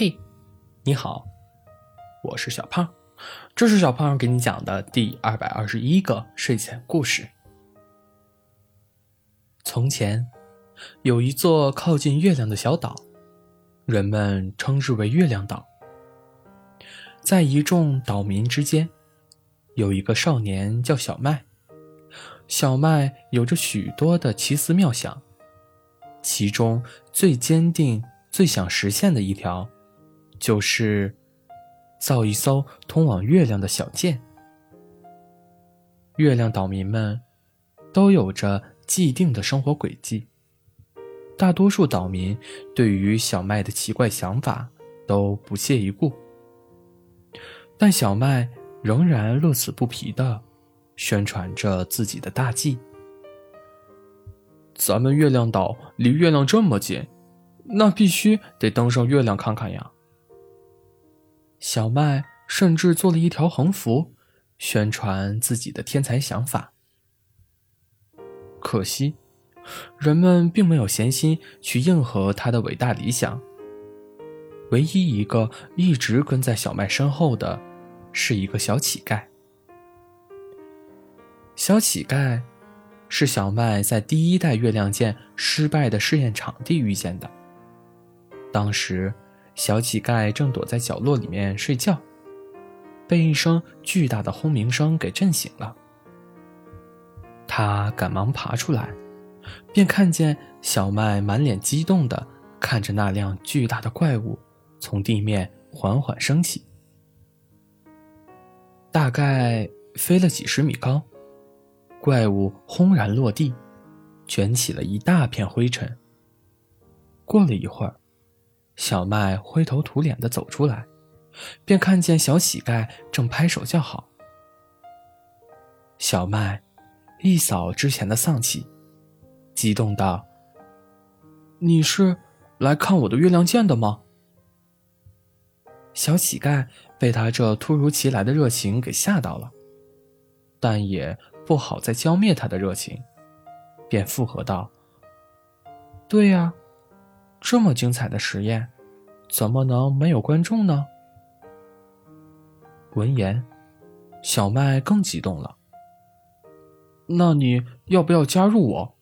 嘿，你好，我是小胖，这是小胖给你讲的第二百二十一个睡前故事。从前，有一座靠近月亮的小岛，人们称之为月亮岛。在一众岛民之间，有一个少年叫小麦。小麦有着许多的奇思妙想，其中最坚定、最想实现的一条。就是造一艘通往月亮的小舰。月亮岛民们都有着既定的生活轨迹，大多数岛民对于小麦的奇怪想法都不屑一顾，但小麦仍然乐此不疲的宣传着自己的大计。咱们月亮岛离月亮这么近，那必须得登上月亮看看呀！小麦甚至做了一条横幅，宣传自己的天才想法。可惜，人们并没有闲心去应和他的伟大理想。唯一一个一直跟在小麦身后的，是一个小乞丐。小乞丐是小麦在第一代月亮舰失败的试验场地遇见的。当时。小乞丐正躲在角落里面睡觉，被一声巨大的轰鸣声给震醒了。他赶忙爬出来，便看见小麦满脸激动地看着那辆巨大的怪物从地面缓缓升起，大概飞了几十米高。怪物轰然落地，卷起了一大片灰尘。过了一会儿。小麦灰头土脸的走出来，便看见小乞丐正拍手叫好。小麦一扫之前的丧气，激动道：“你是来看我的月亮剑的吗？”小乞丐被他这突如其来的热情给吓到了，但也不好再浇灭他的热情，便附和道：“对呀。”这么精彩的实验，怎么能没有观众呢？闻言，小麦更激动了。那你要不要加入我？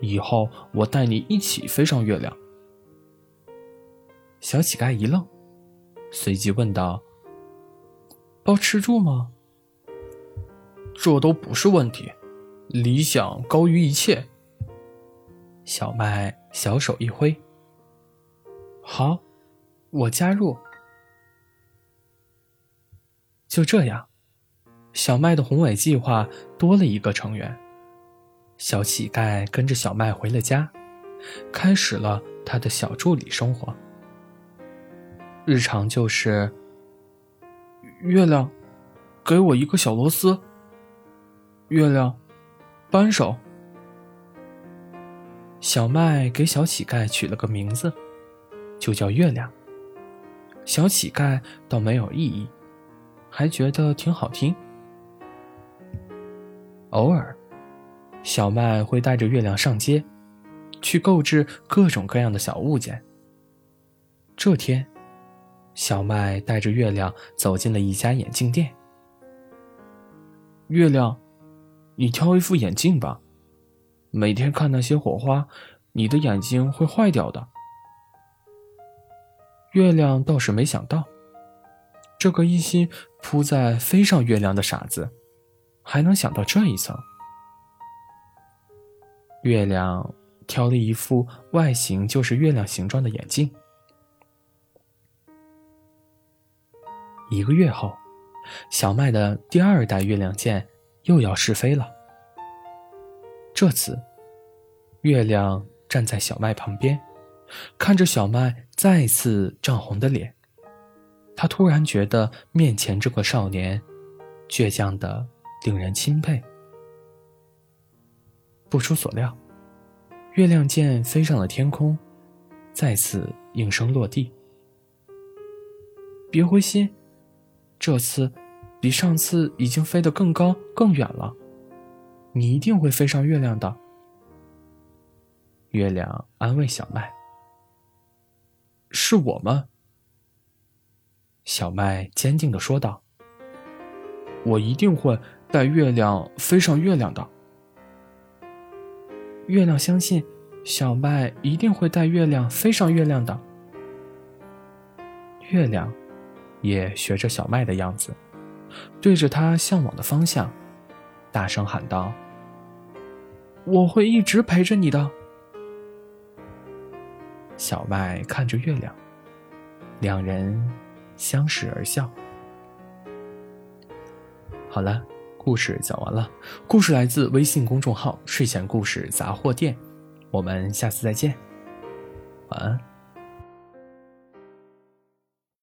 以后我带你一起飞上月亮。小乞丐一愣，随即问道：“包吃住吗？”这都不是问题，理想高于一切。小麦小手一挥。好，我加入。就这样，小麦的宏伟计划多了一个成员。小乞丐跟着小麦回了家，开始了他的小助理生活。日常就是：月亮，给我一个小螺丝。月亮，扳手。小麦给小乞丐取了个名字。就叫月亮。小乞丐倒没有异议，还觉得挺好听。偶尔，小麦会带着月亮上街，去购置各种各样的小物件。这天，小麦带着月亮走进了一家眼镜店。月亮，你挑一副眼镜吧，每天看那些火花，你的眼睛会坏掉的。月亮倒是没想到，这个一心扑在飞上月亮的傻子，还能想到这一层。月亮挑了一副外形就是月亮形状的眼镜。一个月后，小麦的第二代月亮舰又要试飞了。这次，月亮站在小麦旁边。看着小麦再次涨红的脸，他突然觉得面前这个少年倔强的令人钦佩。不出所料，月亮剑飞上了天空，再次应声落地。别灰心，这次比上次已经飞得更高更远了，你一定会飞上月亮的。月亮安慰小麦。是我们，小麦坚定的说道：“我一定会带月亮飞上月亮的。”月亮相信，小麦一定会带月亮飞上月亮的。月亮也学着小麦的样子，对着他向往的方向，大声喊道：“我会一直陪着你的。”小麦看着月亮，两人相视而笑。好了。故事讲完了，故事来自微信公众号“睡前故事杂货店”，我们下次再见，晚安。